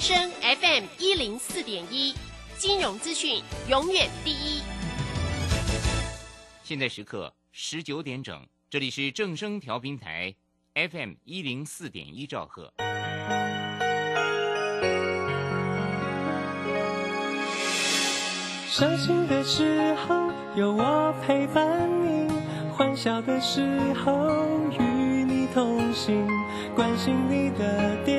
正声 FM 一零四点一，金融资讯永远第一。现在时刻十九点整，这里是正声调频台 FM 一零四点一兆赫。伤心的时候有我陪伴你，欢笑的时候与你同行，关心你的点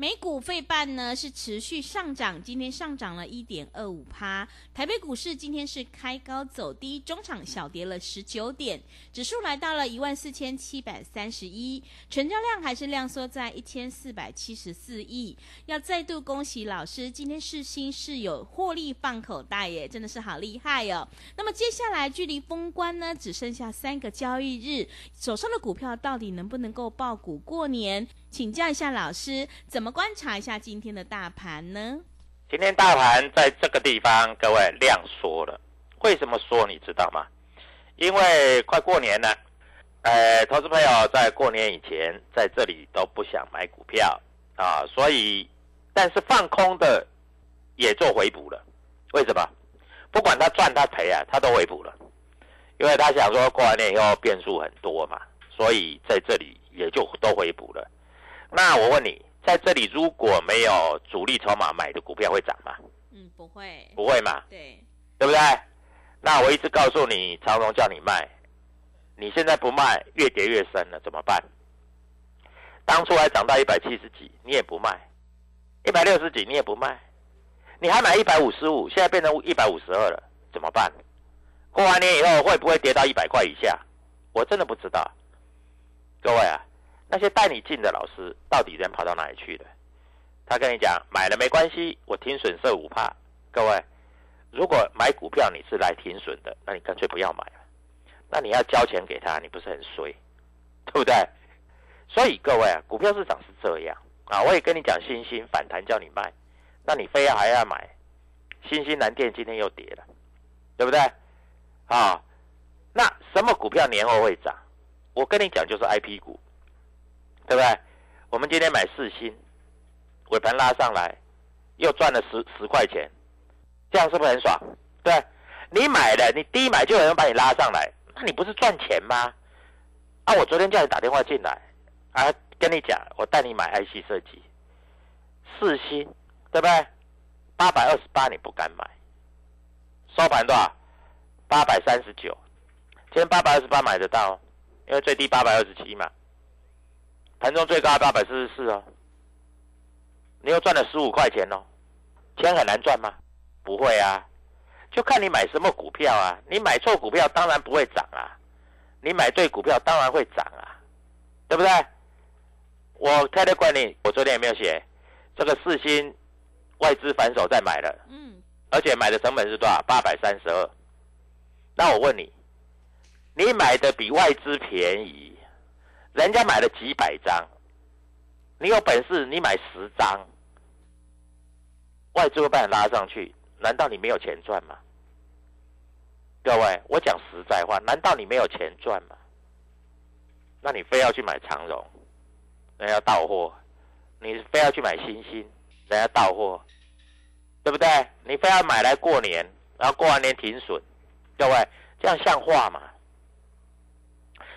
美股费半呢是持续上涨，今天上涨了一点二五趴。台北股市今天是开高走低，中场小跌了十九点，指数来到了一万四千七百三十一，成交量还是量缩在一千四百七十四亿。要再度恭喜老师，今天世新是有获利放口袋耶，真的是好厉害哦。那么接下来距离封关呢，只剩下三个交易日，手上的股票到底能不能够爆股过年？请教一下老师，怎么观察一下今天的大盘呢？今天大盘在这个地方，各位量缩了。为什么缩？你知道吗？因为快过年了，呃，投资朋友在过年以前在这里都不想买股票啊，所以，但是放空的也做回补了。为什么？不管他赚他赔啊，他都回补了，因为他想说过完年以后变数很多嘛，所以在这里也就都回补了。那我问你，在这里如果没有主力筹码买的股票会涨吗？嗯，不会，不会嘛，对，对不对？那我一直告诉你，长荣叫你卖，你现在不卖，越跌越深了，怎么办？当初还涨到一百七十几，你也不卖；一百六十几，你也不卖，你还买一百五十五，现在变成一百五十二了，怎么办？过完年以后会不会跌到一百块以下？我真的不知道。各位啊，那些带你进的老师到底人跑到哪里去了？他跟你讲买了没关系，我停损设五帕。各位，如果买股票你是来停损的，那你干脆不要买了。那你要交钱给他，你不是很衰，对不对？所以各位啊，股票市场是这样啊。我也跟你讲，新兴反弹叫你卖，那你非要还要买。新兴蓝电今天又跌了，对不对？啊，那什么股票年后会涨？我跟你讲，就是 I P 股，对不对？我们今天买四星，尾盘拉上来，又赚了十十块钱，这样是不是很爽？对，你买了，你低买就有人把你拉上来，那你不是赚钱吗？啊，我昨天叫你打电话进来，啊，跟你讲，我带你买 IC 设计，四星，对不对？八百二十八你不敢买，收盘多少？八百三十九，今天八百二十八买得到，因为最低八百二十七嘛，盘中最高八百四十四哦，你又赚了十五块钱哦，钱很难赚吗？不会啊，就看你买什么股票啊，你买错股票当然不会涨啊，你买对股票当然会涨啊，对不对？我开的观念，我昨天有没有写？这个四星外资反手再买了，嗯，而且买的成本是多少？八百三十二。那我问你，你买的比外资便宜，人家买了几百张，你有本事你买十张，外资会把你拉上去，难道你没有钱赚吗？各位，我讲实在话，难道你没有钱赚吗？那你非要去买长荣，人家到货；你非要去买星星，人家到货，对不对？你非要买来过年，然后过完年停损，各位，这样像话吗？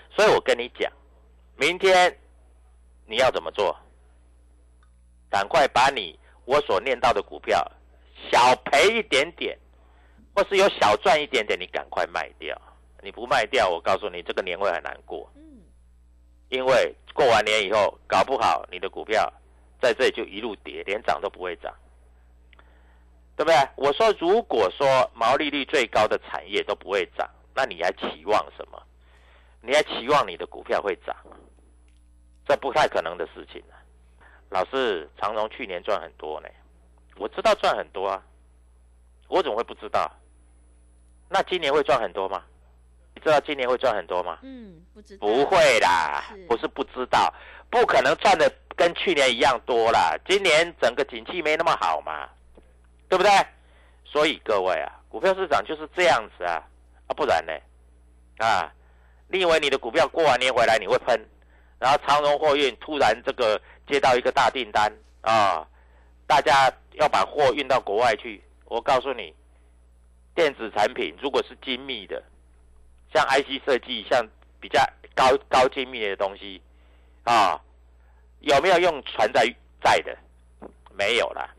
所以我跟你讲，明天你要怎么做？赶快把你我所念到的股票小赔一点点，或是有小赚一点点，你赶快卖掉。你不卖掉，我告诉你，这个年会很难过。嗯，因为过完年以后，搞不好你的股票在这里就一路跌，连涨都不会涨，对不对？我说，如果说毛利率最高的产业都不会涨，那你还期望什么？你还期望你的股票会涨？这不太可能的事情啊！老师，长荣去年赚很多呢，我知道赚很多啊，我怎么会不知道？那今年会赚很多吗？你知道今年会赚很多吗？嗯，不知道，不会啦是，不是不知道，不可能赚的跟去年一样多啦。今年整个景气没那么好嘛，对不对？所以各位啊，股票市场就是这样子啊，啊不然呢？啊，你以为你的股票过完年回来你会喷，然后长荣货运突然这个接到一个大订单啊，大家要把货运到国外去，我告诉你，电子产品如果是精密的。像 IC 设计，像比较高高精密的东西，啊，有没有用船载载的？没有啦，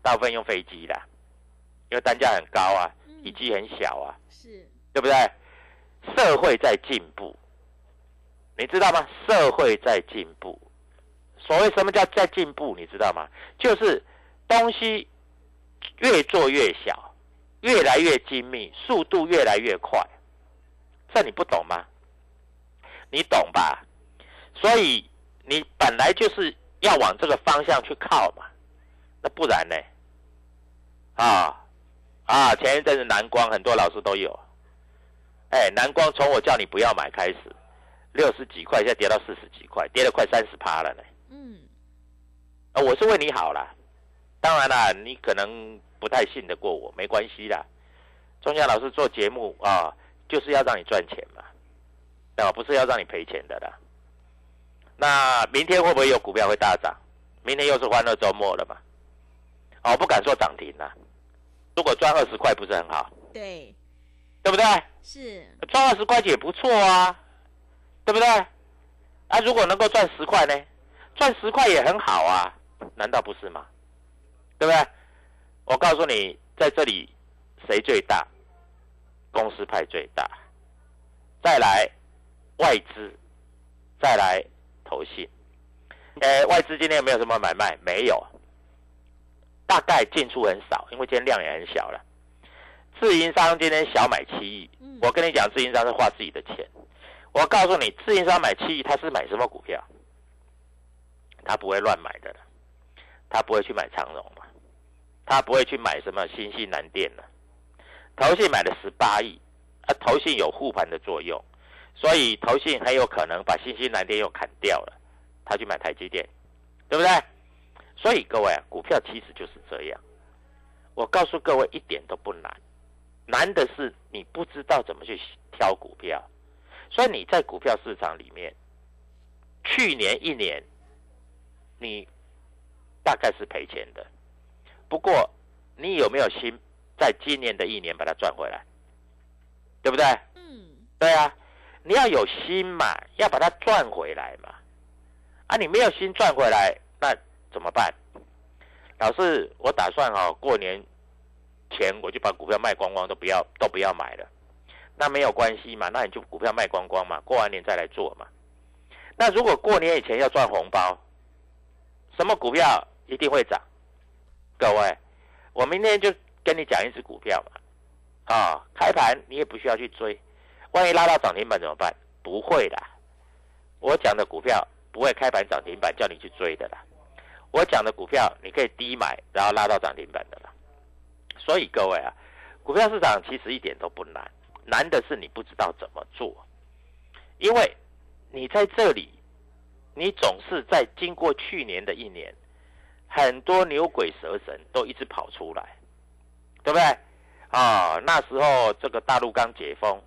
大部分用飞机啦，因为单价很高啊，嗯体积很小啊，是，对不对？社会在进步，你知道吗？社会在进步。所谓什么叫在进步？你知道吗？就是东西越做越小，越来越精密，速度越来越快。这你不懂吗？你懂吧？所以你本来就是要往这个方向去靠嘛，那不然呢？啊啊！前一阵子蓝光很多老师都有，哎，蓝光从我叫你不要买开始，六十几块，现在跌到四十几块，跌了快三十趴了呢。嗯，啊，我是为你好啦，当然啦，你可能不太信得过我，没关系啦。钟祥老师做节目啊，就是要让你赚钱嘛，啊，不是要让你赔钱的啦。那明天会不会有股票会大涨？明天又是欢乐周末了嘛？哦，不敢说涨停啦。如果赚二十块不是很好，对，对不对？是，赚二十块钱也不错啊，对不对？啊，如果能够赚十块呢？赚十块也很好啊，难道不是吗？对不对？我告诉你，在这里谁最大？公司派最大，再来外资，再来投信。呃，外资今天有没有什么买卖？没有，大概进出很少，因为今天量也很小了。自营商今天小买七亿，嗯我跟你讲，自营商是花自己的钱。我告诉你，自营商买七亿，他是买什么股票？他不会乱买的，他不会去买长荣嘛，他不会去买什么新西南电了。投信买了十八亿，啊，投信有护盘的作用，所以投信很有可能把新西南电又砍掉了，他去买台积电，对不对？所以各位，股票其实就是这样。我告诉各位，一点都不难，难的是你不知道怎么去挑股票。所以你在股票市场里面，去年一年你大概是赔钱的，不过你有没有心在今年的一年把它赚回来？对不对？嗯，对啊，你要有心嘛，要把它赚回来嘛。啊，你没有心赚回来，那怎么办？老师，我打算哈、过年前我就把股票卖光光，都不要都不要买了。那没有关系嘛，那你就股票卖光光嘛，过完年再来做嘛。那如果过年以前要赚红包，什么股票一定会涨？各位，我明天就跟你讲一只股票嘛。啊，开盘你也不需要去追，万一拉到涨停板怎么办？不会的，我讲的股票不会开盘涨停板叫你去追的啦。我讲的股票你可以低买，然后拉到涨停板的啦。所以各位啊，股票市场其实一点都不难，难的是你不知道怎么做。因为你在这里，你总是在经过去年的一年，很多牛鬼蛇神都一直跑出来，对不对？啊，那时候这个大陆刚解封，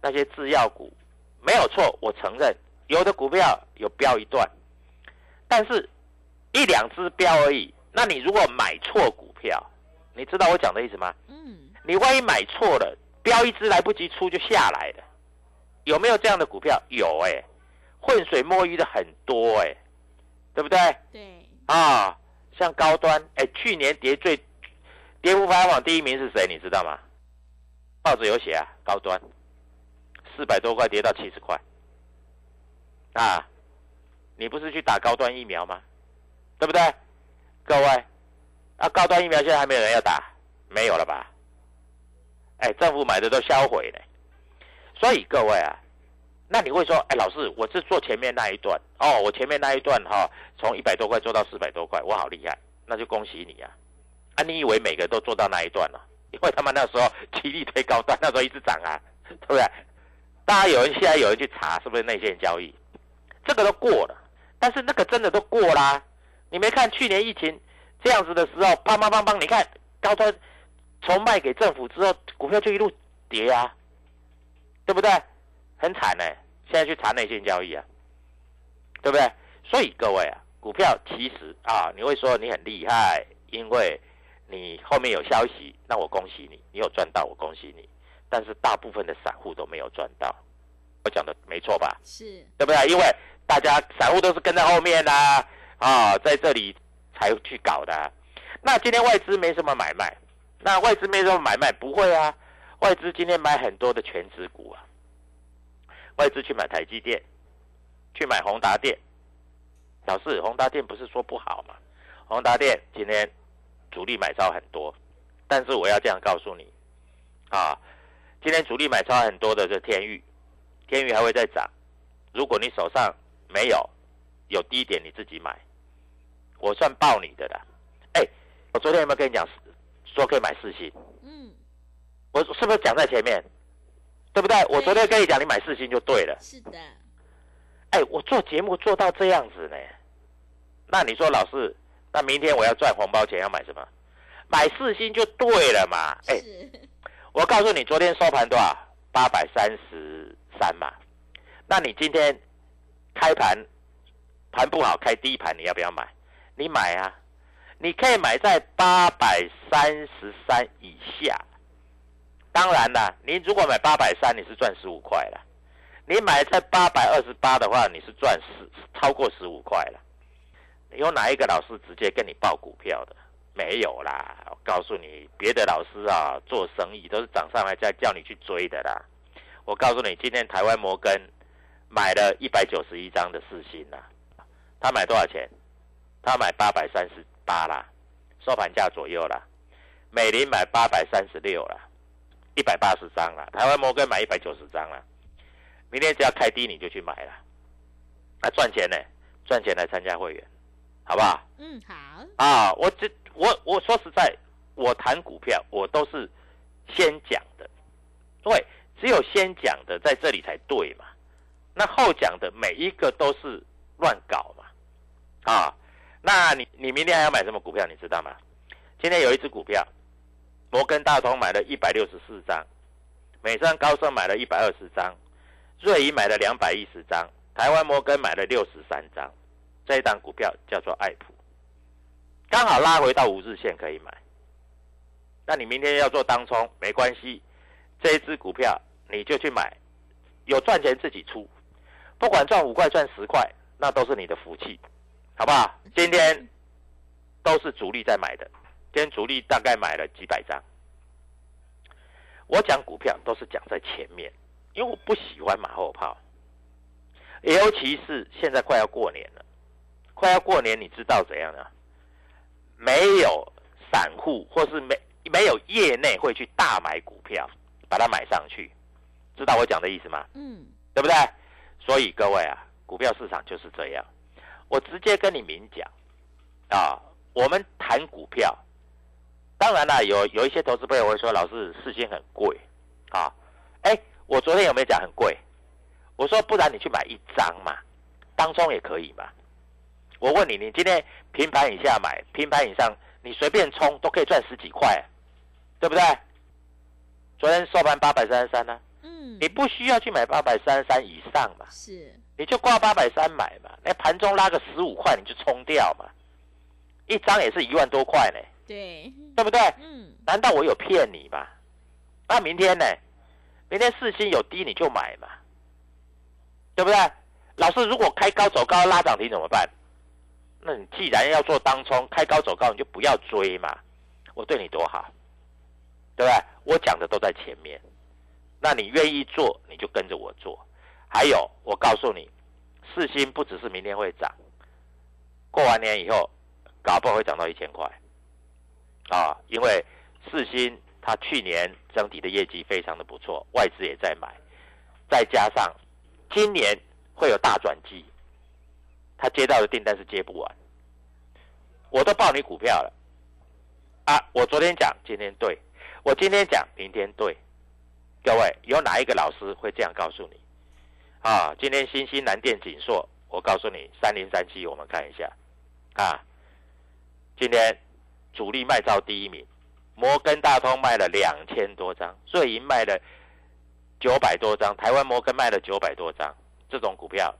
那些制药股没有错，我承认有的股票有飙一段，但是一两只飙而已。那你如果买错股票，你知道我讲的意思吗？嗯，你万一买错了，飙一只来不及出就下来了，有没有这样的股票？有哎、浑水摸鱼的很多哎、对不对？对，啊，像高端，哎，去年跌最跌幅排行榜第一名是谁？你知道吗？报纸有写啊，高端四百多块跌到七十块，啊，你不是去打高端疫苗吗？对不对？各位，啊，高端疫苗现在还没有人要打，没有了吧？哎，政府买的都销毁了，所以各位啊，那你会说，哎，老师，我是做前面那一段哦，我前面那一段哈、从一百多块做到四百多块，我好厉害，那就恭喜你啊！啊，你以为每个都做到那一段了、因为他们那时候极力推高端，那时候一直涨啊，对不对？大家有人现在有人去查是不是内线交易，这个都过了，但是那个真的都过啦。你没看去年疫情这样子的时候，砰砰砰砰，你看高端从卖给政府之后，股票就一路跌啊，对不对？很惨呢、现在去查内线交易啊，对不对？所以各位啊，股票其实啊，你会说你很厉害，因为你后面有消息，那我恭喜你，你有赚到，我恭喜你。但是大部分的散户都没有赚到，我讲的没错吧？是，对不对？因为大家散户都是跟在后面啦、啊，在这里才去搞的啊、那今天外资没什么买卖，那外资没什么买卖，不会啊。外资今天买很多的全指股啊，外资去买台积电，去买宏达电。老师，宏达电不是说不好吗？宏达电今天主力买超很多，但是我要这样告诉你啊，今天主力买超很多的是天域，天域还会再涨。如果你手上没有，有低点你自己买，我算报你的啦。哎，我昨天有没有跟你讲说可以买四星？嗯，我是不是讲在前面？对不对？我昨天跟你讲，你买四星就对了。是的，哎，我做节目做到这样子呢，那你说老师，那明天我要赚红包钱要买什么？买四星就对了嘛。哎，是，我告诉你，昨天收盘多少？八百三十三嘛。那你今天开盘盘不好，开低盘，你要不要买？你买啊！你可以买在八百三十三以下。当然啦，你如果买八百三，你是赚十五块了。你买在八百二十八的话，你是赚十超过十五块了。有哪一个老师直接跟你报股票的？没有啦，我告诉你，别的老师啊，做生意都是涨上来再叫你去追的啦。我告诉你，今天台湾摩根买了一百九十一张的四星啦，他买多少钱？他买八百三十八啦，收盘价左右啦。美林买八百三十六啦，一百八十张啦。台湾摩根买一百九十张啦。明天只要开低你就去买了，那赚钱呢？赚钱来参加会员，好不好？嗯，好，啊，我这我我说实在，我谈股票我都是先讲的，因为只有先讲的在这里才对嘛。那后讲的每一个都是乱搞嘛，啊，那你你明天还要买什么股票？你知道吗？今天有一只股票，摩根大通买了一百六十四张，美商高盛买了一百二十张，瑞银买了两百一十张，台湾摩根买了六十三张。这一档股票叫做爱普。刚好拉回到五日线可以买。那你明天要做当冲没关系，这一只股票你就去买，有赚钱自己出，不管赚五块赚十块，那都是你的福气，好不好？今天都是主力在买的，今天主力大概买了几百张。我讲股票都是讲在前面，因为我不喜欢马后炮，尤其是现在快要过年了。快要过年，你知道怎样呢？没有散户或是没没有业内会去大买股票，把它买上去，知道我讲的意思吗？嗯，对不对？所以各位啊，股票市场就是这样。我直接跟你明讲啊，我们谈股票，当然啦，有有一些投资朋友会说，老师事先很贵啊。哎，我昨天有没有讲很贵？我说不然你去买一张嘛，当中也可以嘛。我问你，你今天平盘以下买，平盘以上你随便冲都可以赚十几块，对不对？昨天收盘八百三十三呢，嗯，你不需要去买八百三十三以上嘛，是你就挂八百三买嘛，那盘中拉个十五块你就冲掉嘛，一张也是一万多块呢，对，对不对？嗯，难道我有骗你吗？那明天呢？明天四星有低你就买嘛，对不对？老师，如果开高走高拉涨停怎么办？那你既然要做当冲，开高走高你就不要追嘛。我对你多好，对不对？我讲的都在前面，那你愿意做你就跟着我做。还有，我告诉你，四星不只是明天会涨，过完年以后搞不好会涨到一千块啊，因为四星它去年整体的业绩非常的不错，外资也在买，再加上今年会有大转机，他接到的订单是接不完，我都报你股票了啊！我昨天讲，今天对，我今天讲，明天对，各位有哪一个老师会这样告诉你？啊，今天新兴南电锦硕，我告诉你，三零三七，我们看一下啊，今天主力卖到第一名。摩根大通卖了两千多张，瑞银卖了九百多张，台湾摩根卖了九百多张。这种股票，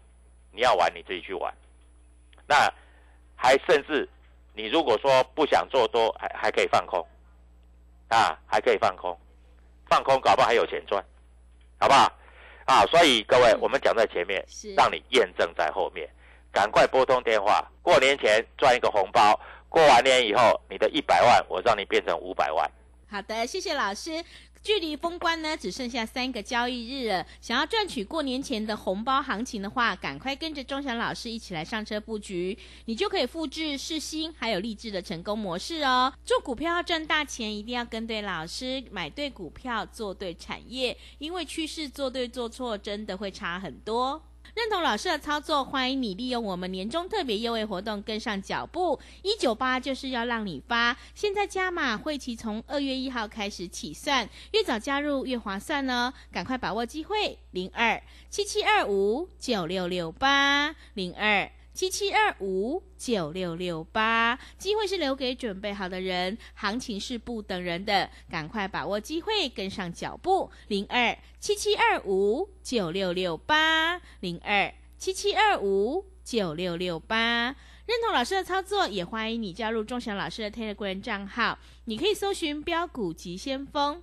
你要玩你自己去玩。那还甚至，你如果说不想做多，还还可以放空，啊，还可以放空，放空搞不好还有钱赚，好不好？啊，所以各位，我们讲在前面，是让你验证在后面，赶快拨通电话，过年前赚一个红包。过完年以后，你的一百万我让你变成五百万。好的，谢谢老师。距离封关呢只剩下三个交易日了，想要赚取过年前的红包行情的话，赶快跟着钟祥老师一起来上车布局，你就可以复制世新还有励志的成功模式哦。做股票要赚大钱，一定要跟对老师，买对股票，做对产业，因为趋势做对做错真的会差很多。认同老师的操作，欢迎你利用我们年终特别优惠活动跟上脚步。一九八就是要让你发，现在加码会期从二月一号开始起算，越早加入越划算哦，赶快把握机会，零二七七二五九六六八零二。七七二五九六六八，机会是留给准备好的人，行情是不等人的，赶快把握机会，跟上脚步。零二七七二五九六六八，零二七七二五九六六八。认同老师的操作，也欢迎你加入钟祥老师的 Telegram 账号，你可以搜寻标股急先锋。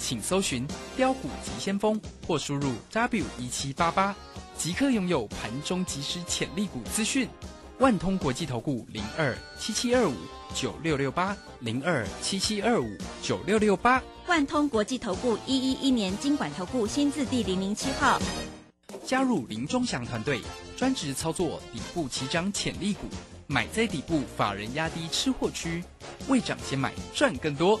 请搜寻“标股急先锋”或输入 “w 一七八八”，即刻拥有盘中即时潜力股资讯。万通国际投顾零二七七二五九六六八零二七七二五九六六八。万通国际投顾一一一年经管投顾新字第零零七号。加入林忠祥团队，专职操作底部起涨潜力股，买在底部，法人压低吃货区，未涨先买赚更多。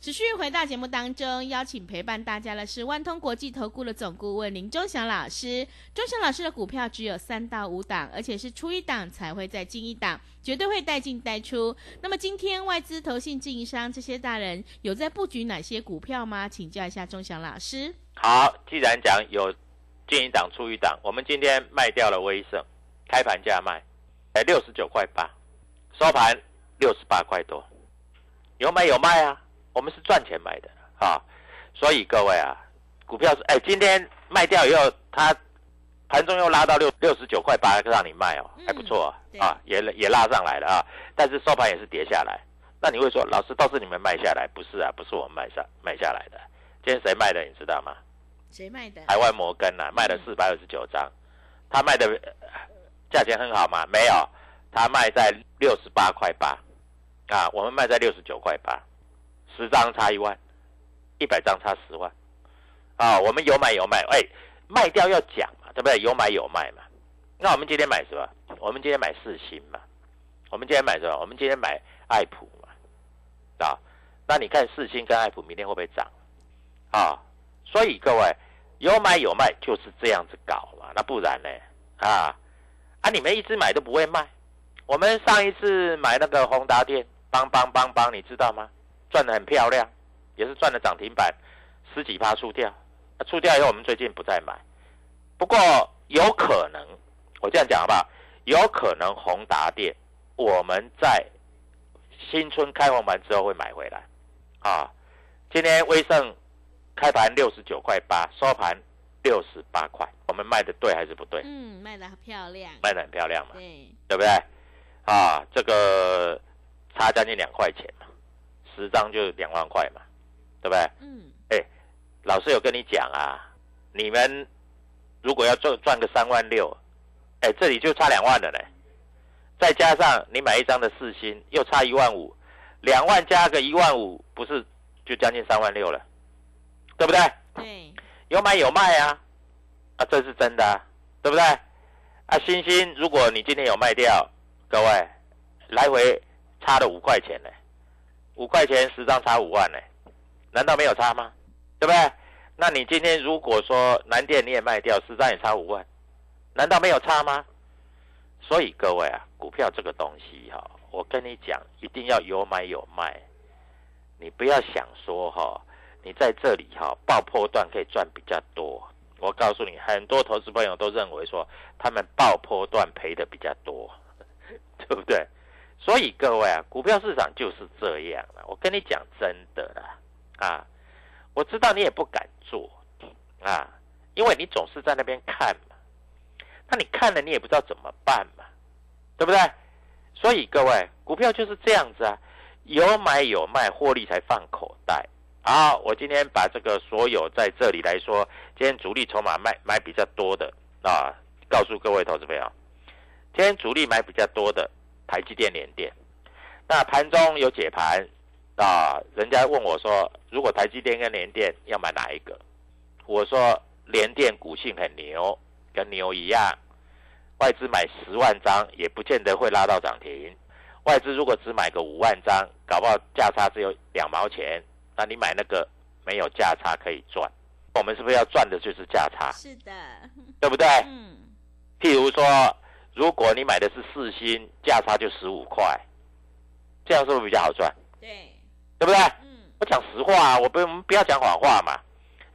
持续回到节目当中，邀请陪伴大家的是万通国际投顾的总顾问林忠祥老师。忠祥老师的股票只有三到五档，而且是出一档才会再进一档，绝对会带进带出。那么今天外资、投信、经营商这些大人有在布局哪些股票吗？请教一下忠祥老师。好，既然讲有进一档出一档，我们今天卖掉了威盛，开盘价卖，哎，六十九块八，收盘六十八块多，有买有卖啊。我们是赚钱买的啊，所以各位啊，股票是哎，今天卖掉以后，它盘中又拉到六六十九块八，让你卖哦，还不错啊，也也拉上来了啊，但是收盘也是跌下来，那你会说，老师都是你们卖下来，不是啊？不是我们卖下卖下来的。今天谁卖的？你知道吗？谁卖的？海外摩根啊，卖了四百二十九张，他卖的呃价钱很好吗？没有，他卖在六十八块八，啊，我们卖在六十九块八，十张差一万，一百张差十万，啊，我们有买有卖，哎，卖掉要讲嘛，对不对？有买有卖嘛。那我们今天买什么？我们今天买四星嘛，我们今天买什么？我们今天买爱普嘛，啊，那你看四星跟爱普明天会不会涨？啊，所以各位有买有卖就是这样子搞嘛，那不然呢？啊啊，你们一直买都不会卖。我们上一次买那个宏达电，帮帮帮帮，你知道吗？赚的很漂亮，也是赚了涨停板十几趴出掉，啊出掉以后我们最近不再买。不过有可能，我这样讲好不好？有可能宏达电我们在新春开红盘之后会买回来。啊，今天威盛开盘六十九块八，收盘六十八块，我们卖的对还是不对？嗯，卖的漂亮。卖的很漂亮嘛，对，对不对？啊，这个差将近两块钱嘛，十张就两万块嘛，对不对？嗯，老师有跟你讲啊，你们如果要赚赚个三万六，哎，这里就差两万了呢。再加上你买一张的四星，又差一万五，两万加个一万五，不是就将近三万六了，对不对？对，有买有卖啊，啊，这是真的、啊，对不对？啊，星星，如果你今天有卖掉，各位来回差了五块钱呢，五块钱十张差五万呢，难道没有差吗？对不对？那你今天如果说南电你也卖掉，十张也差五万，难道没有差吗？所以各位啊，股票这个东西哈、我跟你讲，一定要有买有卖，你不要想说哈、你在这里哈、爆破段可以赚比较多。我告诉你，很多投资朋友都认为说他们爆破段赔的比较多，对不对？所以各位啊，股票市场就是这样了。我跟你讲真的啦，啊，我知道你也不敢做啊，因为你总是在那边看嘛。那你看了你也不知道怎么办嘛，对不对？所以各位，股票就是这样子啊，有买有卖，获利才放口袋。好，我今天把这个所有在这里来说，今天主力筹码卖买比较多的啊，告诉各位投资朋友，今天主力买比较多的台积电、联电。那盘中有解盘啊，人家问我说，如果台积电跟联电要买哪一个？我说联电股性很牛，跟牛一样，外资买十万张也不见得会拉到涨停。外资如果只买个五万张，搞不好价差只有两毛钱，那你买那个没有价差可以赚。我们是不是要赚的就是价差，是的，对不对？嗯，譬如说，如果你买的是四星，价差就十五块，这样是不是比较好赚？对，对不对？嗯，我讲实话啊，我不我们不要讲谎话嘛，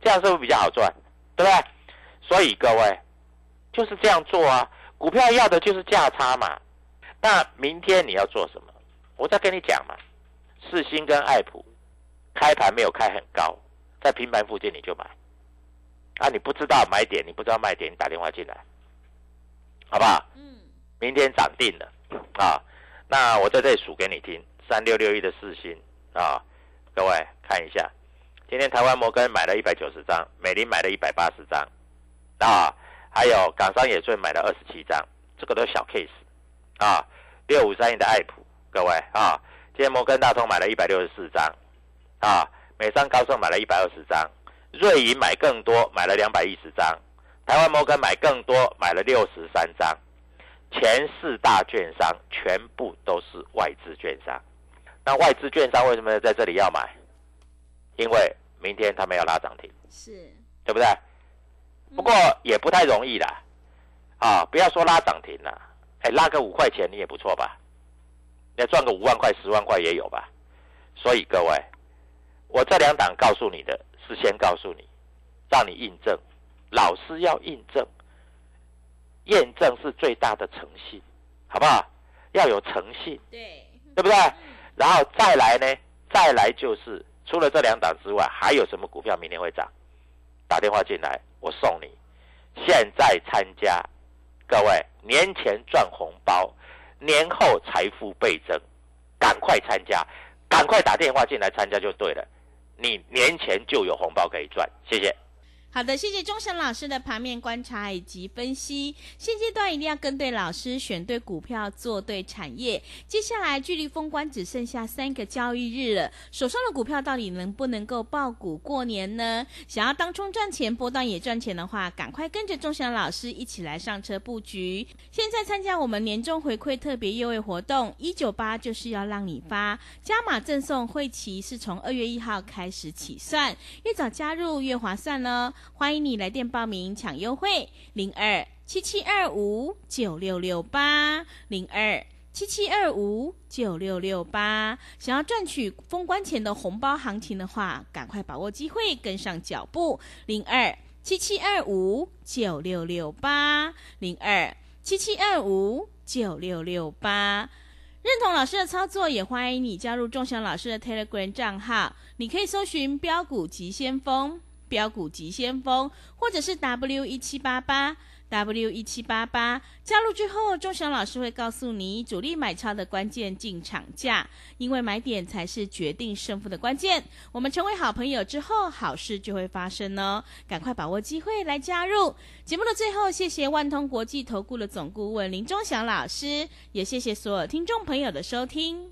这样是不是比较好赚？对不对？所以各位就是这样做啊，股票要的就是价差嘛。那明天你要做什么？我再跟你讲嘛，四星跟爱普开盘没有开很高，在平盘附近你就买。啊，你不知道买点，你不知道卖点，你打电话进来，好不好？嗯，明天涨定了啊。那我在这里数给你听，三六六一的四星啊，各位看一下，今天台湾摩根买了一百九十张，美林买了一百八十张，啊，还有港商野最买了二十七张，这个都是小 case 啊。六五三一的爱普，各位啊，今天摩根大通买了一百六十四张，啊，美商高盛买了一百二十张，瑞银买更多，买了两百一十张，台湾摩根买更多，买了六十三张。前四大券商全部都是外资券商。那外资券商为什么在这里要买？因为明天他们要拉涨停，是，对不对？不过也不太容易啦，啊，不要说拉涨停了，哎，拉个五块钱你也不错吧？要赚个五万块、十万块也有吧？所以各位，我这两档告诉你的是先告诉你，让你印证，老师要印证。验证是最大的诚信，好不好？要有诚信，对，对不对？然后再来呢，再来就是除了这两档之外，还有什么股票明天会涨？打电话进来，我送你。现在参加，各位年前赚红包，年后财富倍增，赶快参加，赶快打电话进来参加就对了，你年前就有红包可以赚。谢谢。好的，谢谢钟祥老师的盘面观察以及分析。现阶段一定要跟对老师，选对股票，做对产业。接下来距离封关只剩下三个交易日了，手上的股票到底能不能够爆股过年呢？想要当冲赚钱，波段也赚钱的话，赶快跟着钟祥老师一起来上车布局。现在参加我们年终回馈特别优惠活动，一九八就是要让你发加码赠送会期是从二月一号开始起算，越早加入越划算呢。欢迎你来电报名抢优惠，零二七七二五九六六八零二七七二五九六六八。想要赚取封关前的红包行情的话，赶快把握机会，跟上脚步，零二七七二五九六六八零二七七二五九六六八。认同老师的操作，也欢迎你加入仲祥老师的 Telegram 账号，你可以搜寻“标股急先锋”。标股急先锋，或者是 W 一七八八 W 一七八八，加入之后，钟祥老师会告诉你主力买超的关键进场价，因为买点才是决定胜负的关键。我们成为好朋友之后，好事就会发生哦！赶快把握机会来加入。节目的最后，谢谢万通国际投顾的总顾问林钟祥老师，也谢谢所有听众朋友的收听。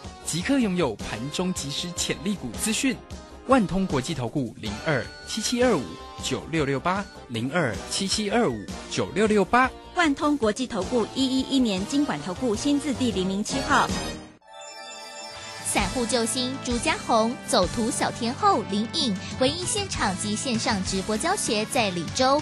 即刻拥有盘中即时潜力股资讯，万通国际投顾零二七七二五九六六八零二七七二五九六六八，万通国际投顾一一一年经管投顾新字第零零七号，散户救星朱家红，走图小天后林颖，唯一现场及线上直播教学在李州。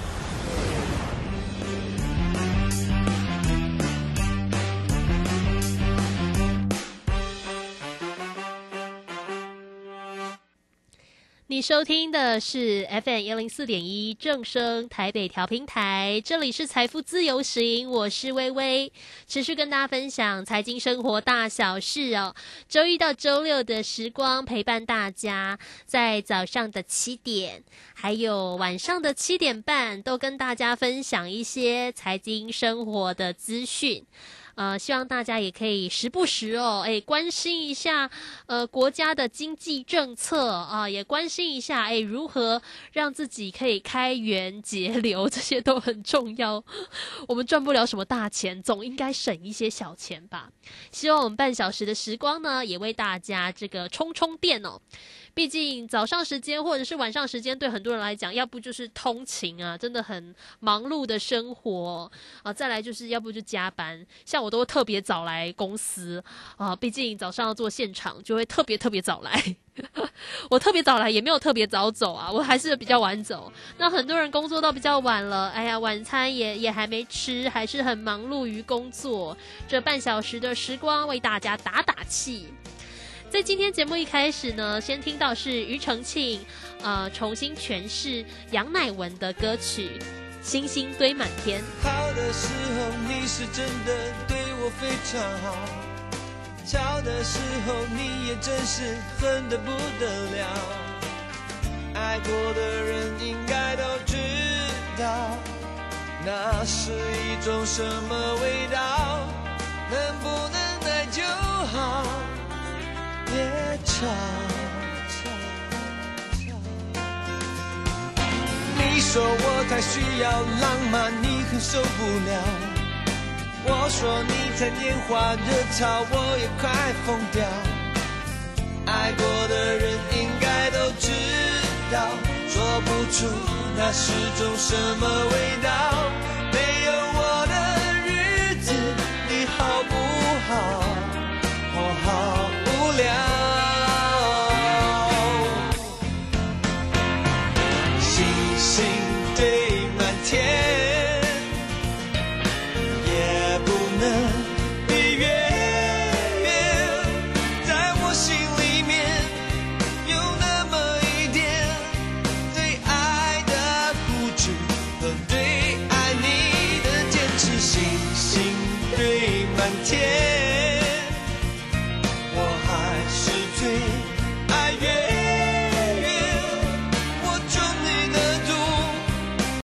你收听的是 FM 幺零四点一正声台北调频台，这里是财富自由行，我是微微，持续跟大家分享财经生活大小事哦。周一到周六的时光陪伴大家，在早上的七点，还有晚上的七点半，都跟大家分享一些财经生活的资讯。呃，希望大家也可以时不时哦，哎，关心一下呃国家的经济政策啊，也关心一下哎如何让自己可以开源节流，这些都很重要。我们赚不了什么大钱，总应该省一些小钱吧。希望我们半小时的时光呢，也为大家这个充充电哦。毕竟早上时间或者是晚上时间，对很多人来讲，要不就是通勤啊，真的很忙碌的生活啊，再来就是要不就加班。像我都特别早来公司啊，毕竟早上要做现场，就会特别特别早来。我特别早来，也没有特别早走啊，我还是比较晚走。那很多人工作到比较晚了，哎呀，晚餐也也还没吃，还是很忙碌于工作。这半小时的时光，为大家打打气。在今天节目一开始呢，先听到是庾澄庆，呃，重新诠释杨乃文的歌曲《星星堆满天》。好的时候你是真的对我非常好，巧的时候你也真是狠得不得了。爱过的人应该都知道，那是一种什么味道，能不能爱就好。别吵！你说我太需要浪漫，你很受不了。我说你在年华热潮，我也快疯掉。爱过的人应该都知道，说不出那是种什么味道。